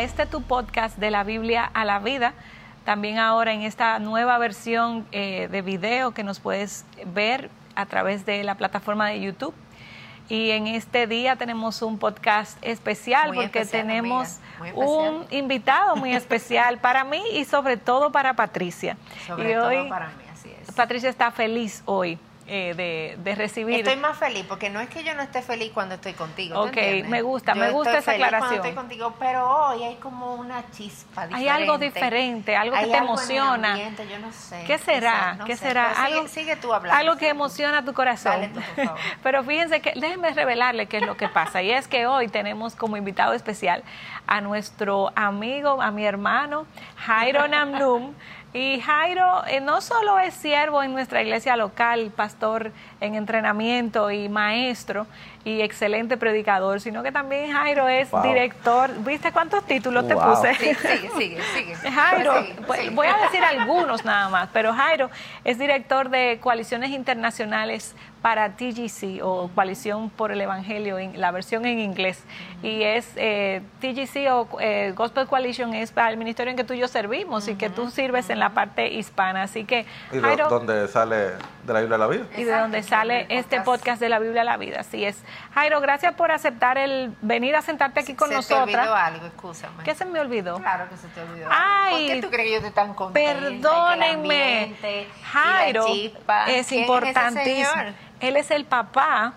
a este tu podcast de la Biblia a la vida. También ahora en esta nueva versión eh, de video que nos puedes ver a través de la plataforma de YouTube. Y en este día tenemos un podcast especial porque tenemos un invitado muy especial para mí y sobre todo para Patricia. Sobre todo para mí, así es. Patricia está feliz hoy eh, de, recibir. Estoy más feliz porque no es que yo no esté feliz cuando estoy contigo. Ok, me gusta, me gusta esa aclaración. Cuando estoy contigo, pero hoy hay como una chispa diferente. Hay algo diferente, algo que te emociona. yo no sé. ¿Qué será? ¿Qué será? algo, sigue, tú hablando. Algo que emociona tu corazón. pero fíjense que déjenme revelarle qué es lo que pasa. Y es que hoy tenemos como invitado especial a nuestro amigo, a mi hermano Jairo Namnum. Y Jairo eh, no solo es siervo en nuestra iglesia local, pastor en entrenamiento y maestro y excelente predicador, sino que también Jairo es director. ¿Viste cuántos títulos te puse? Sí, sigue, sigue, sigue. Jairo, pues, voy a decir algunos nada más, pero Jairo es director de coaliciones internacionales para TGC o Coalición por el Evangelio, en la versión en inglés. Y es eh, TGC o eh, Gospel Coalition es para el ministerio en que tú y yo servimos y que tú sirves en la parte hispana. Así que, ¿Y de dónde sale de la Biblia a la vida? Y de dónde sale este podcast de la Biblia a la vida. Así es. Jairo, gracias por aceptar el venir a sentarte aquí con se nosotras. Se te olvidó algo, escúchame. ¿Qué se me olvidó? Claro que se te olvidó. Ay, ¿Por qué tú crees que yo estoy tan contenta? Perdónenme. Jairo es importantísimo. Él es el papá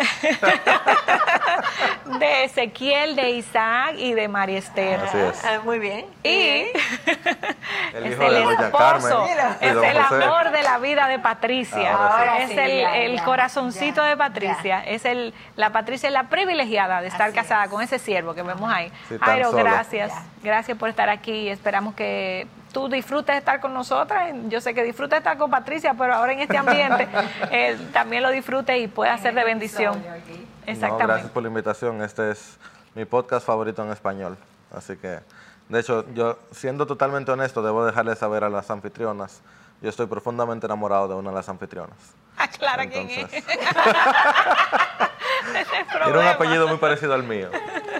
de Ezequiel, de Isaac y de María Esther. Así es. Ah, muy bien. Y el es el de Doña esposo, Carmen es el amor de la vida de Patricia. Ahora es sí, el, ya, el ya, corazoncito ya, de Patricia. Es el la Patricia es la privilegiada de estar Así casada es. con ese siervo que vemos ahí. Sí, tan Jairo, solo. gracias. Ya. Gracias por estar aquí y esperamos que tú disfrutes de estar con nosotras. Yo sé que disfrutas de estar con Patricia, pero ahora en este ambiente eh, también lo disfrutes y pueda ser de bendición. No, Exactamente. gracias por la invitación. Este es mi podcast favorito en español. Así que, de hecho, yo, siendo totalmente honesto, debo dejarles saber a las anfitrionas. Yo estoy profundamente enamorado de una de las anfitrionas. Aclara quién es. Entonces, Ese es Tiene un apellido muy parecido al mío.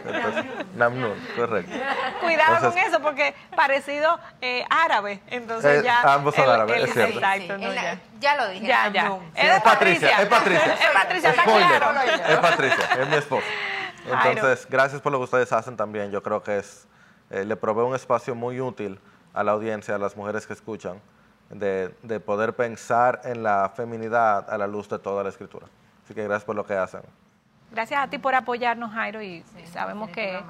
Entonces, Namnun, correcto. Cuidado con eso porque parecido eh, árabe. Entonces Eh, ya. ambos son árabes, es cierto. Exacto, no, en la- ya. ya lo dije. Ya, ya. Namnum. Es Patricia, es Patricia. Es Patricia, está Spoiler, claro. Es Patricia, es mi esposa. Entonces, gracias por lo que ustedes hacen también. Yo creo que es eh, le provee un espacio muy útil a la audiencia, a las mujeres que escuchan, de, de poder pensar en la feminidad a la luz de toda la escritura. Así que gracias por lo que hacen. Gracias a ti por apoyarnos, Jairo, y sabemos que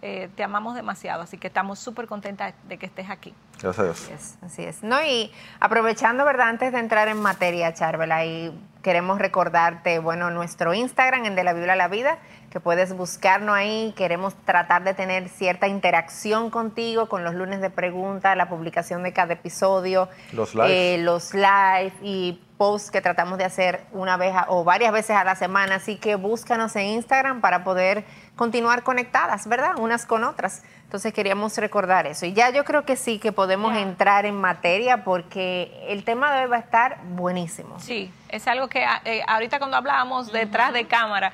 eh, te amamos demasiado, así que estamos súper contentas de que estés aquí. Gracias a Dios. Así es, así es. No, y aprovechando, ¿verdad? Antes de entrar en materia, Charvela, y queremos recordarte, bueno, nuestro Instagram, en De la Biblia a la Vida, que puedes buscarnos ahí. Queremos tratar de tener cierta interacción contigo con los lunes de preguntas, la publicación de cada episodio, Los eh, los live y posts que tratamos de hacer una vez a- o varias veces a la semana. Así que búscanos en Instagram para poder continuar conectadas, ¿verdad? Unas con otras. Entonces queríamos recordar eso. Y ya yo creo que sí, que podemos entrar en materia porque el tema de hoy va a estar buenísimo. Sí, es algo que eh, ahorita cuando hablábamos detrás de cámara,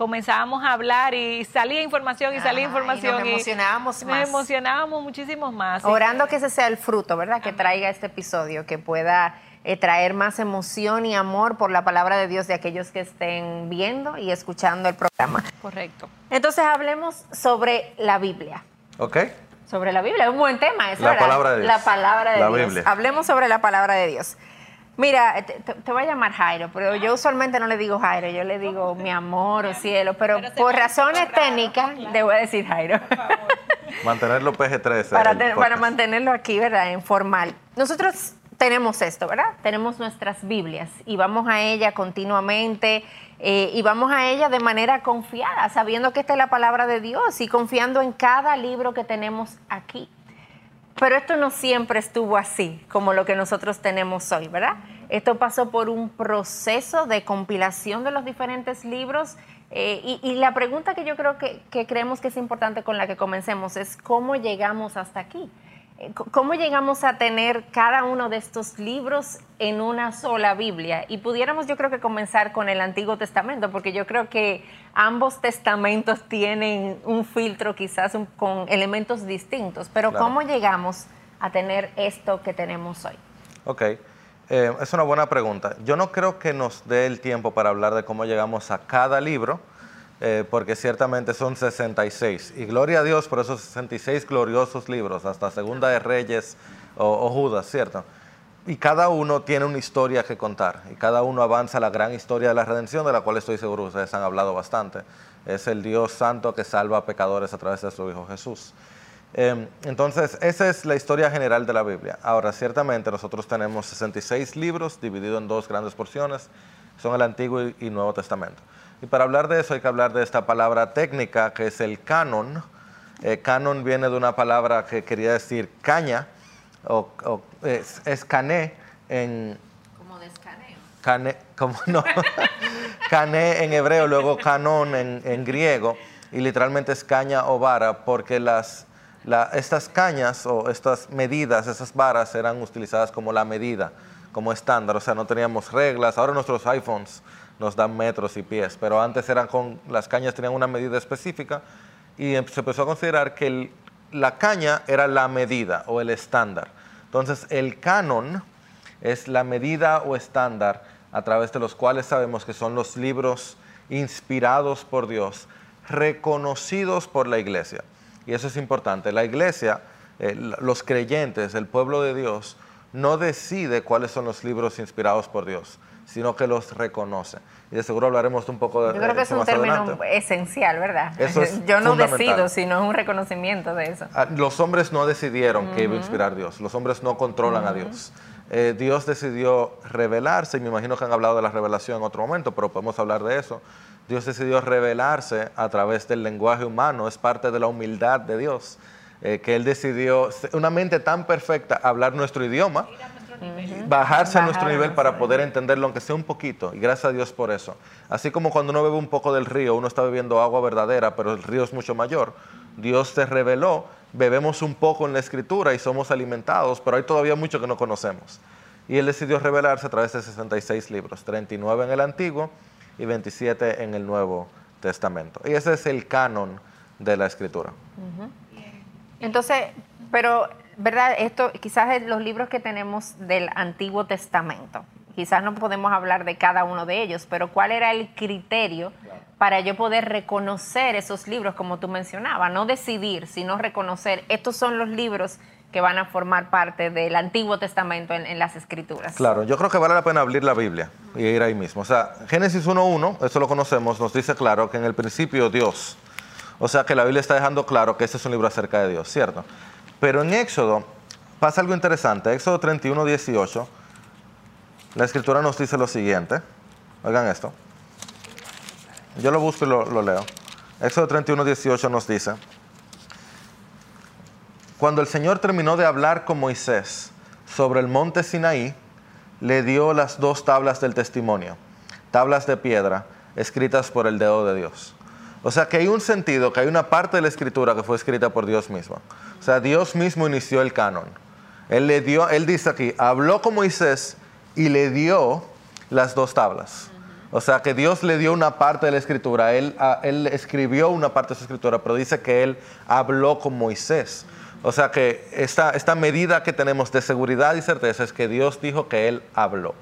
comenzábamos a hablar y salía información y salía Ajá, y información. nos emocionábamos Nos más. emocionábamos muchísimos más. Orando que ese sea el fruto, ¿verdad? Que traiga este episodio, que pueda eh, traer más emoción y amor por la palabra de Dios de aquellos que estén viendo y escuchando el programa. Correcto. Entonces hablemos sobre la Biblia. ¿Ok? Sobre la Biblia, es un buen tema. Eso La palabra de Dios. La palabra de La Dios. Biblia. Hablemos sobre la palabra de Dios. Mira, te, te- te voy a llamar Jairo, pero yo usualmente no le digo Jairo, yo le digo mi amor o cielo, pero, por razones raro, técnicas claro. le voy a decir Jairo. Mantenerlo PG-13. para, el te- para mantenerlo aquí, ¿verdad? En formal. Nosotros tenemos esto, ¿verdad? Tenemos nuestras Biblias y vamos a ella continuamente eh, y vamos a ella de manera confiada, sabiendo que esta es la palabra de Dios y confiando en cada libro que tenemos aquí. Pero esto no siempre estuvo así, como lo que nosotros tenemos hoy, ¿verdad? Esto pasó por un proceso de compilación de los diferentes libros. eh, y, la pregunta que yo creo que creemos que es importante con la que comencemos es cómo llegamos hasta aquí. ¿Cómo llegamos a tener cada uno de estos libros en una sola Biblia? Y pudiéramos yo creo que comenzar con el Antiguo Testamento, porque yo creo que ambos testamentos tienen un filtro quizás con elementos distintos, pero ¿cómo llegamos a tener esto que tenemos hoy? Ok, eh, es una buena pregunta. Yo no creo que nos dé el tiempo para hablar de cómo llegamos a cada libro, eh, porque ciertamente son 66. Y gloria a Dios por esos 66 gloriosos libros, hasta Segunda de Reyes o, Judas, ¿cierto? Y cada uno tiene una historia que contar, y cada uno avanza la gran historia de la redención, de la cual estoy seguro ustedes han hablado bastante. Es el Dios santo que salva a pecadores a través de su Hijo Jesús. Em, entonces, esa es la historia general de la Biblia. Ahora, ciertamente nosotros tenemos 66 libros divididos en dos grandes porciones, son el Antiguo y Nuevo Testamento. Y para hablar de eso hay que hablar de esta palabra técnica que es el canon. Eh, canon viene de una palabra que quería decir caña o, es, cané en... Como de escaneo. Cané, como no. cané en hebreo, luego canon en, griego y literalmente es caña o vara porque las, estas cañas o estas medidas, esas varas eran utilizadas como la medida, como estándar, o sea, no teníamos reglas. Ahora nuestros iPhones nos dan metros y pies, pero antes eran con, las cañas tenían una medida específica y em, se empezó a considerar que la caña era la medida o el estándar. Entonces el canon es la medida o estándar a través de los cuales sabemos que son los libros inspirados por Dios, reconocidos por la iglesia. Y eso es importante. La iglesia, eh, los creyentes, el pueblo de Dios, no decide cuáles son los libros inspirados por Dios sino que los reconoce. Y de seguro hablaremos un poco de Yo creo que es un término esencial, ¿verdad? Yo no decido, sino es un reconocimiento de eso. Ah, los hombres no decidieron que iba a inspirar Dios, los hombres no controlan a Dios. Eh, Dios decidió revelarse, y me imagino que han hablado de la revelación en otro momento, pero podemos hablar de eso. Dios decidió revelarse a través del lenguaje humano, es parte de la humildad de Dios, eh, que Él decidió, una mente tan perfecta, hablar nuestro idioma bajarse a nuestro nivel para poder entenderlo, aunque sea un poquito, y gracias a Dios por eso. Así como cuando uno bebe un poco del río, uno está bebiendo agua verdadera, pero el río es mucho mayor. Dios se reveló, bebemos un poco en la escritura y somos alimentados, pero hay todavía mucho que no conocemos. Y Él decidió revelarse a través de 66 libros, 39 en el Antiguo y 27 en el Nuevo Testamento. Y ese es el canon de la escritura. Entonces, pero ¿verdad? Esto quizás es los libros que tenemos del Antiguo Testamento. Quizás no podemos hablar de cada uno de ellos, pero ¿cuál era el criterio para yo poder reconocer esos libros, como tú mencionabas? No decidir, sino reconocer, estos son los libros que van a formar parte del Antiguo Testamento en, las Escrituras. Claro, yo creo que vale la pena abrir la Biblia y ir ahí mismo. O sea, Génesis 1.1, eso lo conocemos, nos dice claro que en el principio Dios. O sea que la Biblia está dejando claro que este es un libro acerca de Dios, ¿cierto? Pero en Éxodo pasa algo interesante. Éxodo 31, 18, la escritura nos dice lo siguiente. Oigan esto. Yo lo busco y lo, leo. Éxodo 31, 18 nos dice, cuando el Señor terminó de hablar con Moisés sobre el monte Sinaí, le dio las dos tablas del testimonio, tablas de piedra escritas por el dedo de Dios. O sea que hay un sentido, que hay una parte de la escritura que fue escrita por Dios mismo. O sea, Dios mismo inició el canon. Él le dio, él dice aquí, habló con Moisés y le dio las dos tablas. O sea que Dios le dio una parte de la escritura, él, él escribió una parte de su escritura, pero dice que él habló con Moisés. O sea que esta medida que tenemos de seguridad y certeza es que Dios dijo que él habló.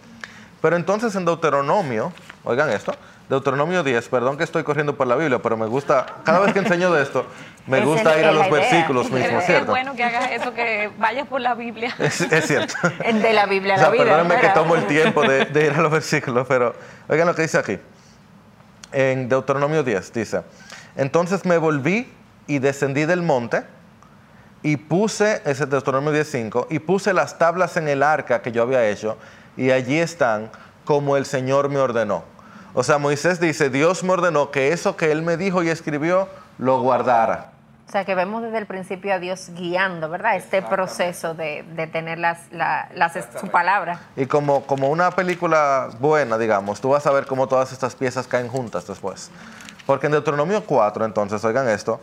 Pero entonces en Deuteronomio, oigan esto, Deuteronomio 10, perdón que estoy corriendo por la Biblia, pero me gusta, cada vez que enseño de esto, me gusta ir a los versículos mismos, ¿cierto? Es bueno que hagas eso, que vayas por la Biblia. Es, cierto. De la Biblia a la vida. Perdónenme que tomo el tiempo de, ir a los versículos, pero oigan lo que dice aquí. En Deuteronomio 10 dice, entonces me volví y descendí del monte y puse, ese es Deuteronomio 10.5, y puse las tablas en el arca que yo había hecho y allí están como el Señor me ordenó. O sea, Moisés dice, Dios me ordenó que eso que él me dijo y escribió, lo guardara. O sea, que vemos desde el principio a Dios guiando, ¿verdad? Este proceso de, tener las, su palabra. Y como, como una película buena, digamos, tú vas a ver cómo todas estas piezas caen juntas después. Porque en Deuteronomio 4, entonces, oigan esto,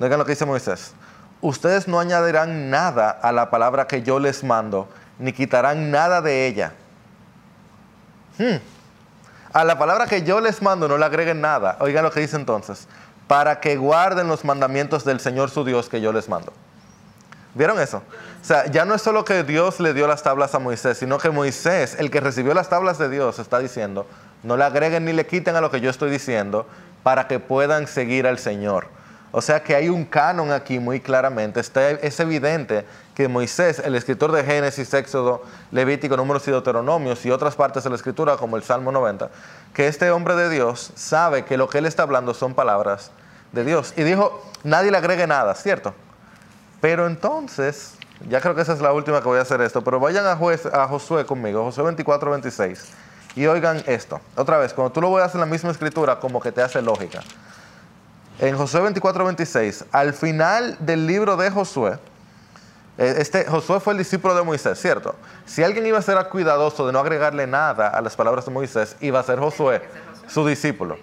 oigan lo que dice Moisés. ustedes no añadirán nada a la palabra que yo les mando, ni quitarán nada de ella. Hmm. A la palabra que yo les mando no le agreguen nada. Oigan lo que dice entonces. Para que guarden los mandamientos del Señor su Dios que yo les mando. ¿Vieron eso? O sea, ya no es solo que Dios le dio las tablas a Moisés, sino que Moisés, el que recibió las tablas de Dios, está diciendo, no le agreguen ni le quiten a lo que yo estoy diciendo para que puedan seguir al Señor. O sea que hay un canon aquí muy claramente. es evidente que Moisés, el escritor de Génesis, Éxodo, Levítico, Números y Deuteronomios y otras partes de la escritura como el Salmo 90, que este hombre de Dios sabe que lo que él está hablando son palabras de Dios. Y dijo, nadie le agregue nada, ¿cierto? Pero entonces, ya creo que esa es la última que voy a hacer esto, pero vayan a, a Josué conmigo, Josué 24, 26, y oigan esto. Otra vez, cuando tú lo veas en la misma escritura, como que te hace lógica en Josué 24, 26, al final del libro de Josué, este, Josué fue el discípulo de Moisés, ¿cierto? Si alguien iba a ser cuidadoso de no agregarle nada a las palabras de Moisés, iba a ser Josué, su discípulo.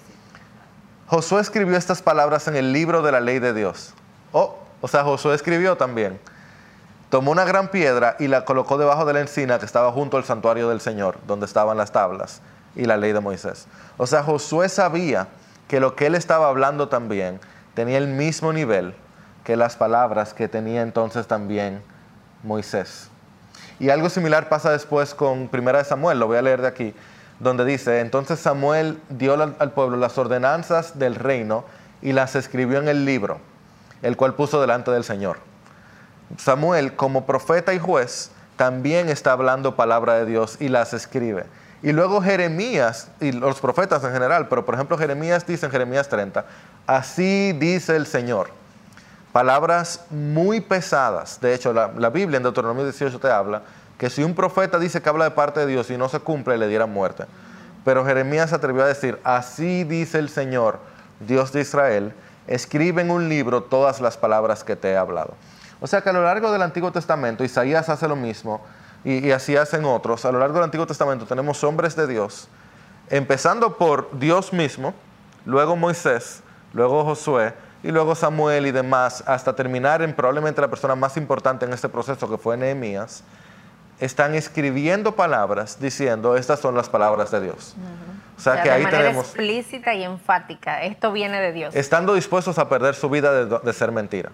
Josué escribió estas palabras en el libro de la ley de Dios. Oh, o sea, Josué escribió también. Tomó una gran piedra y la colocó debajo de la encina que estaba junto al santuario del Señor, donde estaban las tablas y la ley de Moisés. O sea, Josué sabía que lo que él estaba hablando también tenía el mismo nivel que las palabras que tenía entonces también Moisés. Y algo similar pasa después con Primera de Samuel, lo voy a leer de aquí, donde dice, entonces Samuel dio al pueblo las ordenanzas del reino y las escribió en el libro, el cual puso delante del Señor. Samuel, como profeta y juez, también está hablando palabra de Dios y las escribe. Y luego Jeremías, y los profetas en general, pero por ejemplo Jeremías dice en Jeremías 30, así dice el Señor. Palabras muy pesadas. De hecho, la, Biblia en Deuteronomio 18 te habla que si un profeta dice que habla de parte de Dios y no se cumple, le diera muerte. Pero Jeremías se atrevió a decir, así dice el Señor, Dios de Israel, escribe en un libro todas las palabras que te he hablado. O sea que a lo largo del Antiguo Testamento, Isaías hace lo mismo, y, así hacen otros. A lo largo del Antiguo Testamento tenemos hombres de Dios, empezando por Dios mismo, luego Moisés, luego Josué y luego Samuel y demás, hasta terminar en probablemente la persona más importante en este proceso que fue Nehemías, están escribiendo palabras diciendo estas son las palabras de Dios. O sea, que de ahí manera tenemos explícita y enfática, esto viene de Dios. Estando dispuestos a perder su vida de, de ser mentira.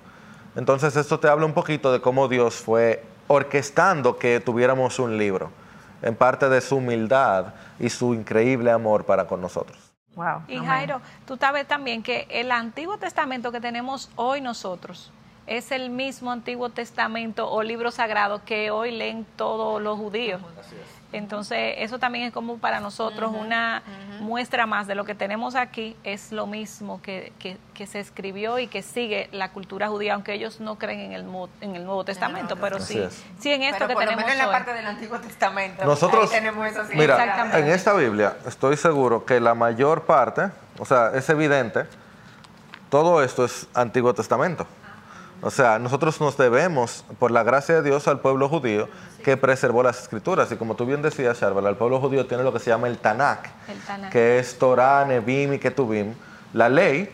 Entonces esto te habla un poquito de cómo Dios fue orquestando que tuviéramos un libro, en parte de su humildad y su increíble amor para con nosotros. Wow. Y Jairo, tú sabes también que el Antiguo Testamento que tenemos hoy nosotros es el mismo Antiguo Testamento o libro sagrado que hoy leen todos los judíos. Así es. Entonces, eso también es como para nosotros una muestra más de lo que tenemos aquí, es lo mismo que, que, se escribió y que sigue la cultura judía, aunque ellos no creen en el, en el Nuevo Testamento, pero sí, sí en esto que tenemos en la parte del Antiguo Testamento. Nosotros, tenemos eso mira, en esta Biblia estoy seguro que la mayor parte, o sea, es evidente, todo esto es Antiguo Testamento. O sea, nosotros nos debemos, por la gracia de Dios, al pueblo judío que preservó las escrituras. Y como tú bien decías, Sharval, el pueblo judío tiene lo que se llama el Tanakh, que es Torah, Nebim y Ketubim, la ley,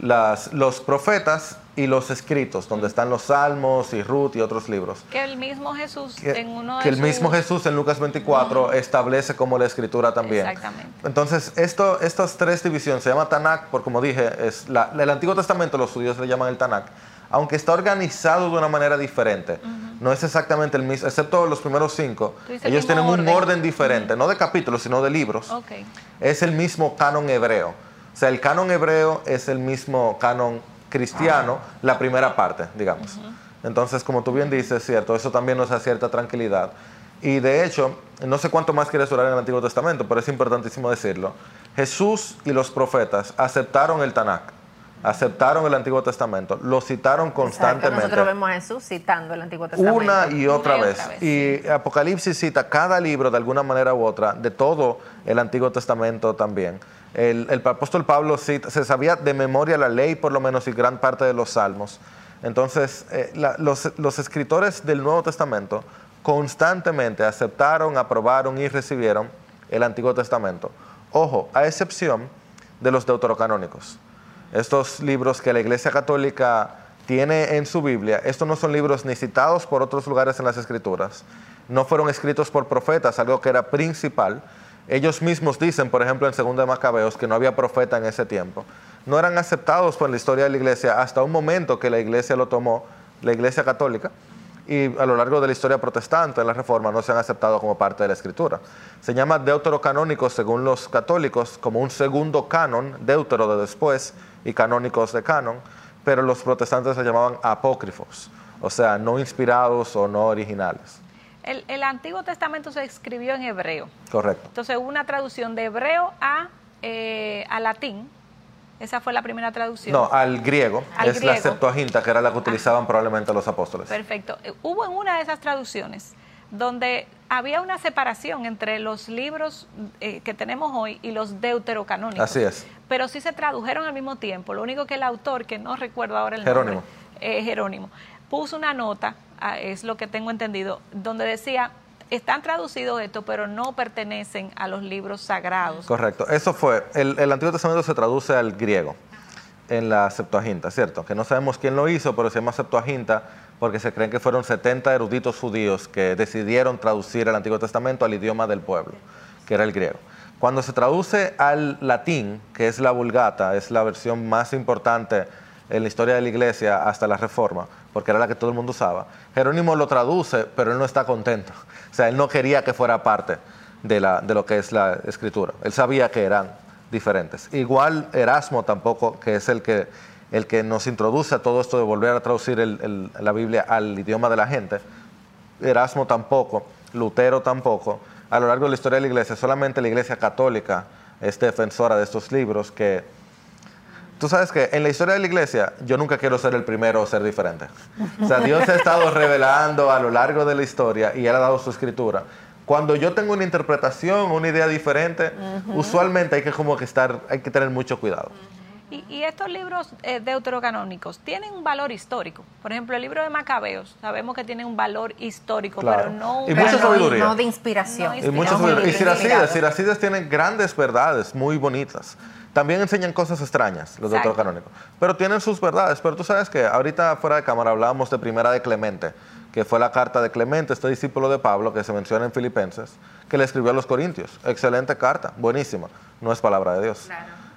las, los profetas y los escritos, donde están los salmos y Ruth y otros libros. Que el mismo Jesús en uno de Que el mismo Jesús en Lucas 24 establece como la escritura también. Exactamente. Entonces, esto, estas tres divisiones se llama Tanakh, por como dije, es el Antiguo Testamento los judíos le llaman el Tanakh aunque está organizado de una manera diferente. No es exactamente el mismo, excepto los primeros cinco. Ellos tienen un orden diferente, no de capítulos, sino de libros. Es el mismo canon hebreo. O sea, el canon hebreo es el mismo canon cristiano, la primera parte, digamos. Entonces, como tú bien dices, cierto, eso también nos da cierta tranquilidad. Y de hecho, no sé cuánto más quieres orar en el Antiguo Testamento, pero es importantísimo decirlo. Jesús y los profetas aceptaron el Tanakh aceptaron el Antiguo Testamento, lo citaron constantemente. Nosotros vemos a Jesús citando el Antiguo Testamento. Una y otra, vez. Y Apocalipsis cita cada libro de alguna manera u otra, de todo el Antiguo Testamento también. El, apóstol Pablo cita, se sabía de memoria la ley por lo menos y gran parte de los salmos. Entonces, eh, los, los escritores del Nuevo Testamento constantemente aceptaron, aprobaron y recibieron el Antiguo Testamento. Ojo, a excepción de los deuterocanónicos estos libros que la Iglesia Católica tiene en su Biblia, estos no son libros ni citados por otros lugares en las escrituras, no fueron escritos por profetas, algo que era principal. Ellos mismos dicen, por ejemplo, en 2 de Macabeos, que no había profeta en ese tiempo. No eran aceptados por la historia de la iglesia hasta un momento que la iglesia lo tomó, la iglesia católica, y a lo largo de la historia protestante, en la Reforma, no se han aceptado como parte de la Escritura. Se llama deuterocanónicos según los católicos, como un segundo canon, deutero de después y canónicos de canon, pero los protestantes se llamaban apócrifos, o sea, no inspirados o no originales. El, Antiguo Testamento se escribió en hebreo. Correcto. Entonces una traducción de hebreo a, eh, a latín esa fue la primera traducción. No, al griego. es la Septuaginta, que era la que utilizaban probablemente los apóstoles. Perfecto. Eh, hubo en una de esas traducciones donde había una separación entre los libros eh, que tenemos hoy y los deuterocanónicos. Así es. Pero sí se tradujeron al mismo tiempo. Lo único que el autor, que no recuerdo ahora el Jerónimo. nombre, eh, Jerónimo, puso una nota, ah, es lo que tengo entendido, donde decía están traducidos esto, pero no pertenecen a los libros sagrados. Correcto. Eso fue, el, Antiguo Testamento se traduce al griego en la Septuaginta, ¿cierto? Que no sabemos quién lo hizo, pero se llama Septuaginta porque se creen que fueron 70 eruditos judíos que decidieron traducir el Antiguo Testamento al idioma del pueblo, que era el griego. Cuando se traduce al latín, que es la Vulgata, es la versión más importante en la historia de la iglesia hasta la Reforma, porque era la que todo el mundo usaba. Jerónimo lo traduce, pero él no está contento. O sea, él no quería que fuera parte de, la, de lo que es la escritura. Él sabía que eran diferentes. Igual Erasmo tampoco, que es el que, el que nos introduce a todo esto de volver a traducir la Biblia al idioma de la gente. Erasmo tampoco, Lutero tampoco. A lo largo de la historia de la iglesia, solamente la iglesia católica es defensora de estos libros que Tú sabes que en la historia de la iglesia yo nunca quiero ser el primero o ser diferente. O sea, Dios ha estado revelando a lo largo de la historia y Él ha dado su escritura. Cuando yo tengo una interpretación, una idea diferente, usualmente hay que como que estar, hay que tener mucho cuidado. Y, estos libros eh, deuterocanónicos tienen un valor histórico. Por ejemplo, el libro de Macabeos, sabemos que tiene un valor histórico, pero no, y mucha sabiduría. no de inspiración. Y, mucha sabiduría. y Siracides, Siracides tienen grandes verdades muy bonitas. También enseñan cosas extrañas los canónicos. pero tienen sus verdades. Pero tú sabes que ahorita fuera de cámara hablábamos de Primera de Clemente, que fue la carta de Clemente, este discípulo de Pablo que se menciona en Filipenses, que le escribió a los Corintios. Excelente carta, buenísima. No es palabra de Dios.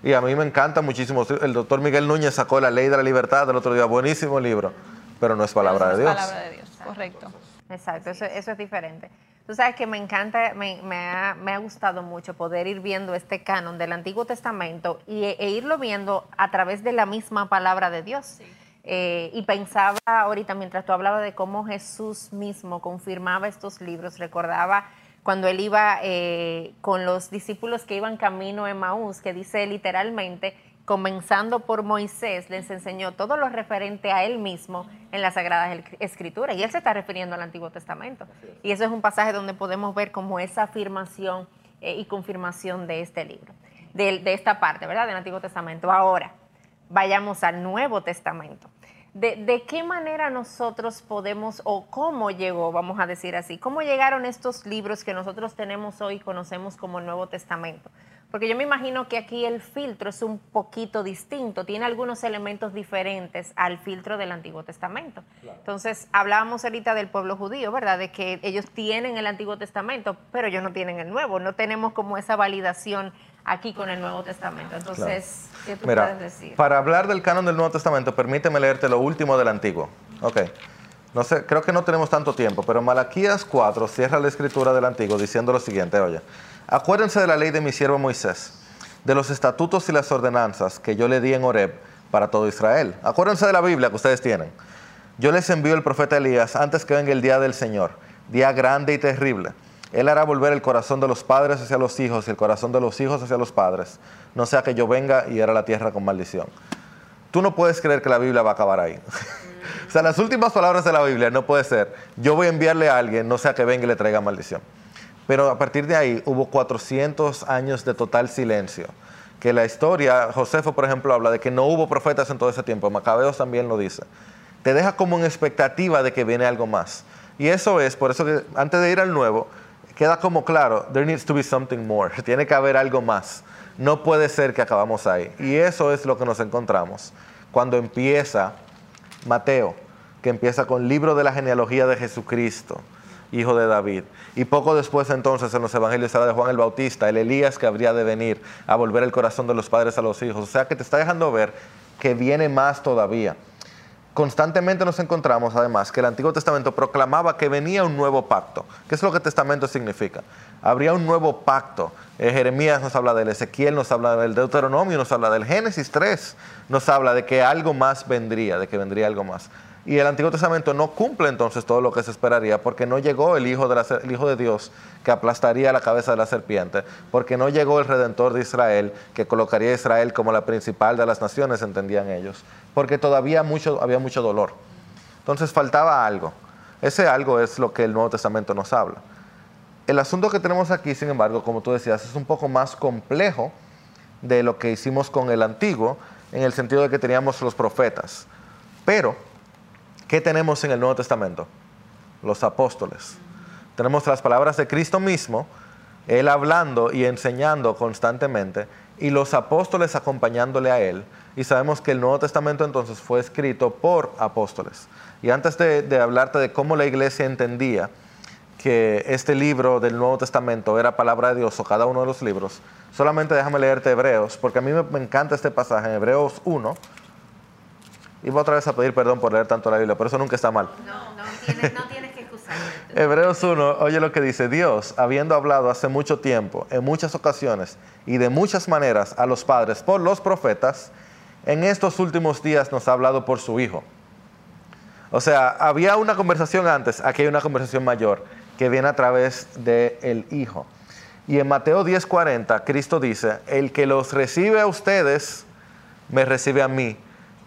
Y a mí me encanta muchísimo. El doctor Miguel Núñez sacó La Ley de la Libertad el otro día, buenísimo libro, pero no es palabra de Dios. Es palabra de Dios, correcto. Exacto, eso, eso es diferente. Tú sabes que me encanta, me, ha, gustado mucho poder ir viendo este canon del Antiguo Testamento y, e, irlo viendo a través de la misma palabra de Dios. Eh, y pensaba ahorita, mientras tú hablabas de cómo Jesús mismo confirmaba estos libros, recordaba cuando él iba eh, con los discípulos que iban camino a Maús, que dice literalmente, comenzando por Moisés, les enseñó todo lo referente a él mismo en las Sagradas Escrituras. Y él se está refiriendo al Antiguo Testamento. Y eso es un pasaje donde podemos ver como esa afirmación eh, y confirmación de este libro, de, esta parte, ¿verdad? Del Antiguo Testamento. Ahora, vayamos al Nuevo Testamento. De, ¿De, qué manera nosotros podemos, o cómo llegó, vamos a decir así, cómo llegaron estos libros que nosotros tenemos hoy y conocemos como el Nuevo Testamento? Porque yo me imagino que aquí el filtro es un poquito distinto, tiene algunos elementos diferentes al filtro del Antiguo Testamento. Entonces, hablábamos ahorita del pueblo judío, ¿verdad? De que ellos tienen el Antiguo Testamento, pero ellos no tienen el Nuevo, no tenemos como esa validación aquí con el Nuevo Testamento. Entonces, ¿qué tú puedes decir? Para hablar del canon del Nuevo Testamento, permíteme leerte lo último del Antiguo. Ok. No sé, creo que no tenemos tanto tiempo, pero Malaquías 4 cierra la escritura del Antiguo diciendo lo siguiente, oye. Acuérdense de la ley de mi siervo Moisés, de los estatutos y las ordenanzas que yo le di en Horeb para todo Israel. Acuérdense de la Biblia que ustedes tienen. Yo les envío el profeta Elías antes que venga el día del Señor, día grande y terrible. Él hará volver el corazón de los padres hacia los hijos y el corazón de los hijos hacia los padres, no sea que yo venga y era la tierra con maldición. Tú no puedes creer que la Biblia va a acabar ahí. o sea, las últimas palabras de la Biblia no puede ser, yo voy a enviarle a alguien, no sea que venga y le traiga maldición. Pero a partir de ahí hubo 400 años de total silencio. Que la historia, Josefo por ejemplo habla de que no hubo profetas en todo ese tiempo, Macabeos también lo dice. Te deja como en expectativa de que viene algo más. Y eso es, por eso que antes de ir al nuevo, queda como claro, there needs to be something more, tiene que haber algo más. No puede ser que acabamos ahí. Y eso es lo que nos encontramos cuando empieza Mateo, que empieza con libro de la genealogía de Jesucristo, hijo de David. Y poco después entonces en los evangelios habla de Juan el Bautista, el Elías que habría de venir a volver el corazón de los padres a los hijos. O sea que te está dejando ver que viene más todavía. Constantemente nos encontramos además que el Antiguo Testamento proclamaba que venía un nuevo pacto. ¿Qué es lo que testamento significa? Habría un nuevo pacto. Eh, Jeremías nos habla del, Ezequiel nos habla del Deuteronomio, nos habla del Génesis 3, nos habla de que algo más vendría, de que vendría algo más. Y el Antiguo Testamento no cumple entonces todo lo que se esperaría porque no llegó el Hijo de, hijo de Dios que aplastaría la cabeza de la serpiente, porque no llegó el Redentor de Israel que colocaría a Israel como la principal de las naciones, entendían ellos, porque todavía mucho, había mucho dolor. Entonces faltaba algo. Ese algo es lo que el Nuevo Testamento nos habla. El asunto que tenemos aquí, sin embargo, como tú decías, es un poco más complejo de lo que hicimos con el Antiguo, en el sentido de que teníamos los profetas. Pero ¿Qué tenemos en el Nuevo Testamento? Los apóstoles. Tenemos las palabras de Cristo mismo, Él hablando y enseñando constantemente, y los apóstoles acompañándole a Él. Y sabemos que el Nuevo Testamento entonces fue escrito por apóstoles. Y antes de, hablarte de cómo la iglesia entendía que este libro del Nuevo Testamento era palabra de Dios o cada uno de los libros, solamente déjame leerte Hebreos, porque a mí me, encanta este pasaje en Hebreos 1, y voy otra vez a pedir perdón por leer tanto la Biblia, pero eso nunca está mal. No, no tienes, no tienes que excusarte. Hebreos 1, oye lo que dice, Dios, habiendo hablado hace mucho tiempo, en muchas ocasiones y de muchas maneras a los padres por los profetas, en estos últimos días nos ha hablado por su Hijo. O sea, había una conversación antes, aquí hay una conversación mayor que viene a través del Hijo. Y en Mateo 10:40, Cristo dice, el que los recibe a ustedes, me recibe a mí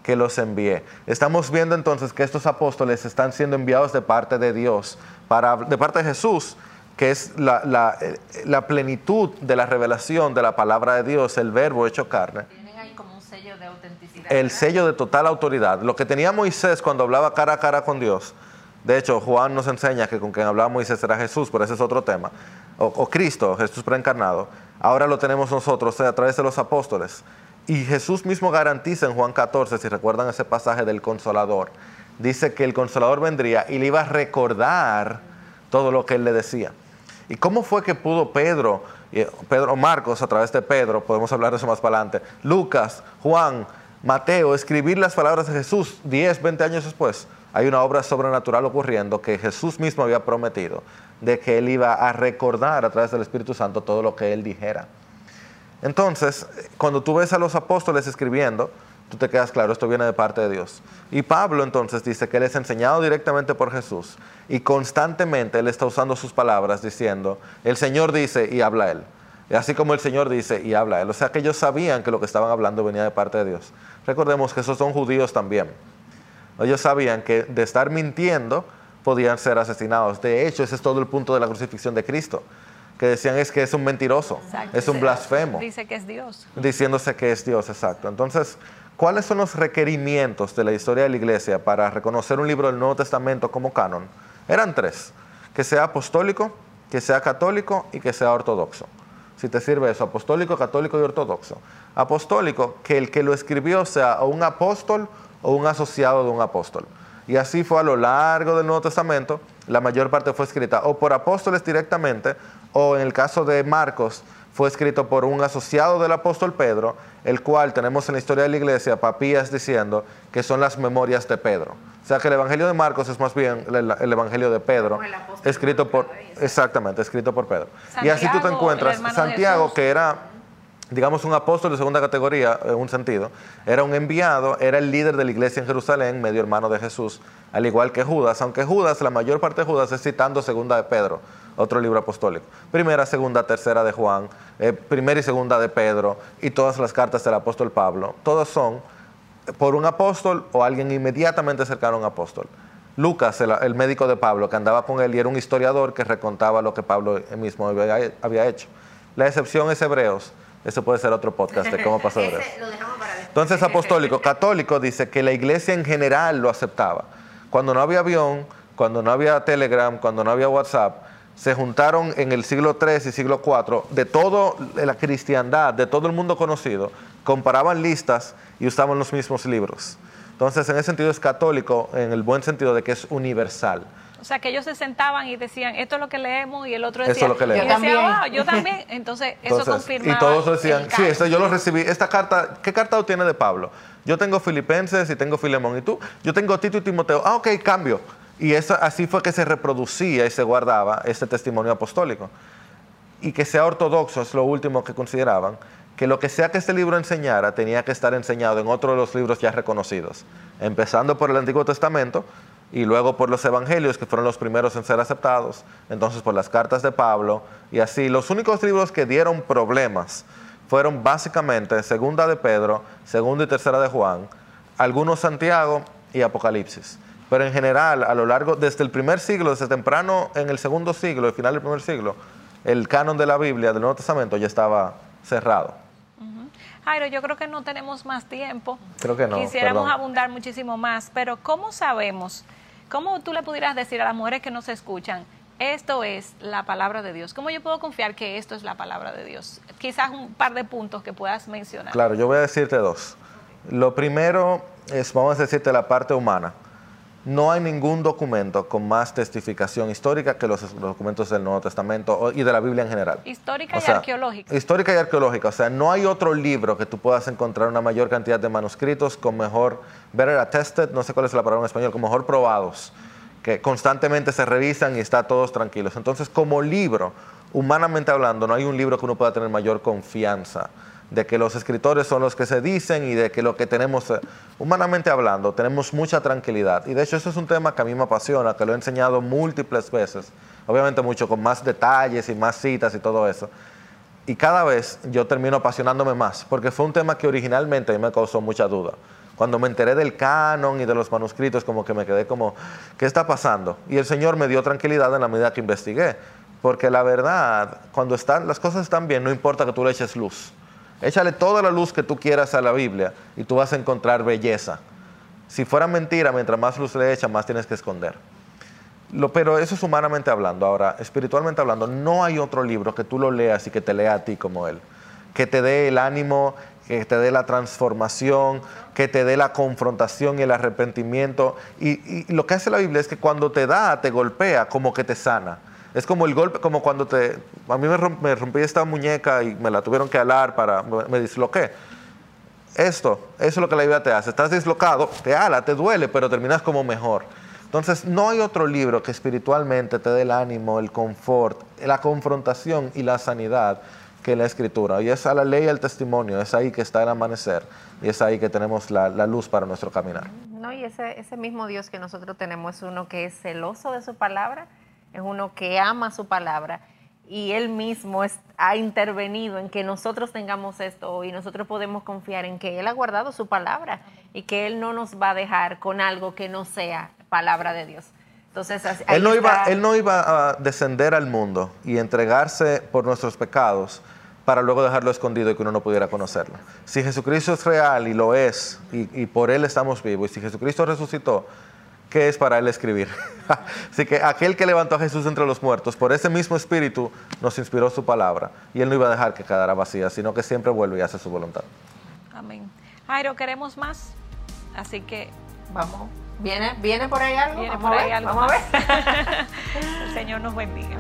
que los envié. Estamos viendo entonces que estos apóstoles están siendo enviados de parte de Dios, para, de parte de Jesús, que es la, la, la plenitud de la revelación de la palabra de Dios, el verbo hecho carne. Tienen ahí como un sello de autenticidad. El sello de total autoridad. Lo que tenía Moisés cuando hablaba cara a cara con Dios. De hecho, Juan nos enseña que con quien hablaba Moisés era Jesús, pero ese es otro tema. O, o Cristo, Jesús preencarnado. Ahora lo tenemos nosotros a través de los apóstoles. Y Jesús mismo garantiza en Juan 14, si recuerdan ese pasaje del consolador, dice que el consolador vendría y le iba a recordar todo lo que él le decía. ¿Y cómo fue que pudo Pedro, eh, Pedro Marcos a través de Pedro, podemos hablar de eso más para adelante, Lucas, Juan, Mateo, escribir las palabras de Jesús 10, 20 años después? Hay una obra sobrenatural ocurriendo que Jesús mismo había prometido de que él iba a recordar a través del Espíritu Santo todo lo que él dijera. Entonces, cuando tú ves a los apóstoles escribiendo, tú te quedas claro, esto viene de parte de Dios. Y Pablo entonces dice que él es enseñado directamente por Jesús y constantemente él está usando sus palabras diciendo, el Señor dice y habla él. Y así como el Señor dice y habla él. O sea que ellos sabían que lo que estaban hablando venía de parte de Dios. Recordemos que esos son judíos también. Ellos sabían que de estar mintiendo podían ser asesinados. De hecho, ese es todo el punto de la crucifixión de Cristo que decían es que es un mentiroso, es un blasfemo. Dice que es Dios. Diciéndose que es Dios, exacto. Entonces, ¿cuáles son los requerimientos de la historia de la iglesia para reconocer un libro del Nuevo Testamento como canon? Eran tres, que sea apostólico, que sea católico y que sea ortodoxo. Si te sirve eso, apostólico, católico y ortodoxo. Apostólico, que el que lo escribió sea un apóstol o un asociado de un apóstol. Y así fue a lo largo del Nuevo Testamento. La mayor parte fue escrita o por apóstoles directamente o en el caso de Marcos, fue escrito por un asociado del apóstol Pedro, el cual tenemos en la historia de la iglesia papías diciendo que son las memorias de Pedro. O sea que el Evangelio de Marcos es más bien el, Evangelio de Pedro, escrito por, exactamente, escrito por Pedro. y así tú te encuentras, Santiago, que era, digamos, un apóstol de segunda categoría, en un sentido, era un enviado, era el líder de la iglesia en Jerusalén, medio hermano de Jesús, al igual que Judas, aunque Judas, la mayor parte de Judas es citando segunda de Pedro otro libro apostólico. Primera, segunda, tercera de Juan, eh, primera y segunda de Pedro y todas las cartas del apóstol Pablo. Todos son por un apóstol o alguien inmediatamente cercano a un apóstol. Lucas, el, médico de Pablo, que andaba con él y era un historiador que recontaba lo que Pablo mismo había, hecho. La excepción es Hebreos. Eso puede ser otro podcast de cómo pasó Hebreos. Entonces, apostólico, católico dice que la iglesia en general lo aceptaba. Cuando no había avión, cuando no había Telegram, cuando no había WhatsApp, se juntaron en el siglo III y siglo IV de toda la cristiandad, de todo el mundo conocido, comparaban listas y usaban los mismos libros. Entonces, en ese sentido es católico, en el buen sentido de que es universal. O sea, que ellos se sentaban y decían, esto es lo que leemos, y el otro decía, Esto es lo que leemos. Yo también. yo también. Entonces, eso confirma. Y todos decían, sí, esto yo lo recibí. Esta carta, ¿qué carta tiene de Pablo? Yo tengo Filipenses y tengo Filemón. ¿Y tú? Yo tengo Tito y Timoteo. Ah, ok, cambio. Y eso, así fue que se reproducía y se guardaba este testimonio apostólico. Y que sea ortodoxo es lo último que consideraban, que lo que sea que este libro enseñara tenía que estar enseñado en otro de los libros ya reconocidos, empezando por el Antiguo Testamento y luego por los Evangelios, que fueron los primeros en ser aceptados, entonces por las cartas de Pablo, y así los únicos libros que dieron problemas fueron básicamente Segunda de Pedro, Segunda y Tercera de Juan, algunos Santiago y Apocalipsis. Pero en general, a lo largo, desde el primer siglo, desde temprano en el segundo siglo, el final del primer siglo, el canon de la Biblia, del Nuevo Testamento, ya estaba cerrado. Jairo, yo creo que no tenemos más tiempo. Creo que no. Quisiéramos abundar muchísimo más, pero ¿cómo sabemos? ¿Cómo tú le pudieras decir a las mujeres que nos escuchan, esto es la palabra de Dios. ¿Cómo yo puedo confiar que esto es la palabra de Dios? Quizás un par de puntos que puedas mencionar. Claro, yo voy a decirte dos. Lo primero es, vamos a decirte, la parte humana. No hay ningún documento con más testificación histórica que los documentos del Nuevo Testamento y de la Biblia en general. Histórica y arqueológica. Histórica y arqueológica. O sea, no hay otro libro que tú puedas encontrar una mayor cantidad de manuscritos con mejor, better attested, no sé cuál es la palabra en español, con mejor probados que constantemente se revisan y está todos tranquilos. Entonces, como libro, humanamente hablando, no hay un libro que uno pueda tener mayor confianza de que los escritores son los que se dicen y de que lo que tenemos, eh, humanamente hablando, tenemos mucha tranquilidad. Y de hecho eso es un tema que a mí me apasiona, que lo he enseñado múltiples veces, obviamente mucho con más detalles y más citas y todo eso. Y cada vez yo termino apasionándome más, porque fue un tema que originalmente a mí me causó mucha duda. Cuando me enteré del canon y de los manuscritos, como que me quedé como, ¿qué está pasando? Y el Señor me dio tranquilidad en la medida que investigué. Porque la verdad, cuando están, las cosas están bien, no importa que tú le eches luz. Échale toda la luz que tú quieras a la Biblia y tú vas a encontrar belleza. Si fuera mentira, mientras más luz le echas, más tienes que esconder. Lo, pero eso es humanamente hablando. Ahora, espiritualmente hablando, no hay otro libro que tú lo leas y que te lea a ti como él. Que te dé el ánimo que te dé la transformación, que te dé la confrontación y el arrepentimiento. Y, lo que hace la Biblia es que cuando te da, te golpea, como que te sana. Es como el golpe, como cuando te... A mí me, rompí esta muñeca y me la tuvieron que alar para... Me disloqué. Esto, eso es lo que la Biblia te hace. Estás dislocado, te ala, te duele, pero terminas como mejor. Entonces, no hay otro libro que espiritualmente te dé el ánimo, el confort, la confrontación y la sanidad que la escritura. Y es a la ley y al testimonio, es ahí que está el amanecer y es ahí que tenemos la, luz para nuestro caminar. No, y ese, ese mismo Dios que nosotros tenemos es uno que es celoso de su palabra, es uno que ama su palabra y Él mismo ha intervenido en que nosotros tengamos esto y nosotros podemos confiar en que Él ha guardado su palabra y que Él no nos va a dejar con algo que no sea palabra de Dios. Entonces, él, no iba, él no iba a descender al mundo y entregarse por nuestros pecados para luego dejarlo escondido y que uno no pudiera conocerlo. Si Jesucristo es real y lo es, y, por Él estamos vivos, y si Jesucristo resucitó, ¿qué es para Él escribir? Así que aquel que levantó a Jesús entre los muertos, por ese mismo espíritu nos inspiró su palabra, y Él no iba a dejar que quedara vacía, sino que siempre vuelve y hace su voluntad. Amén. Jairo, queremos más, así que vamos. ¿Viene, ¿Viene por ahí algo? Viene por ahí algo. Vamos a ver. El Señor nos bendiga.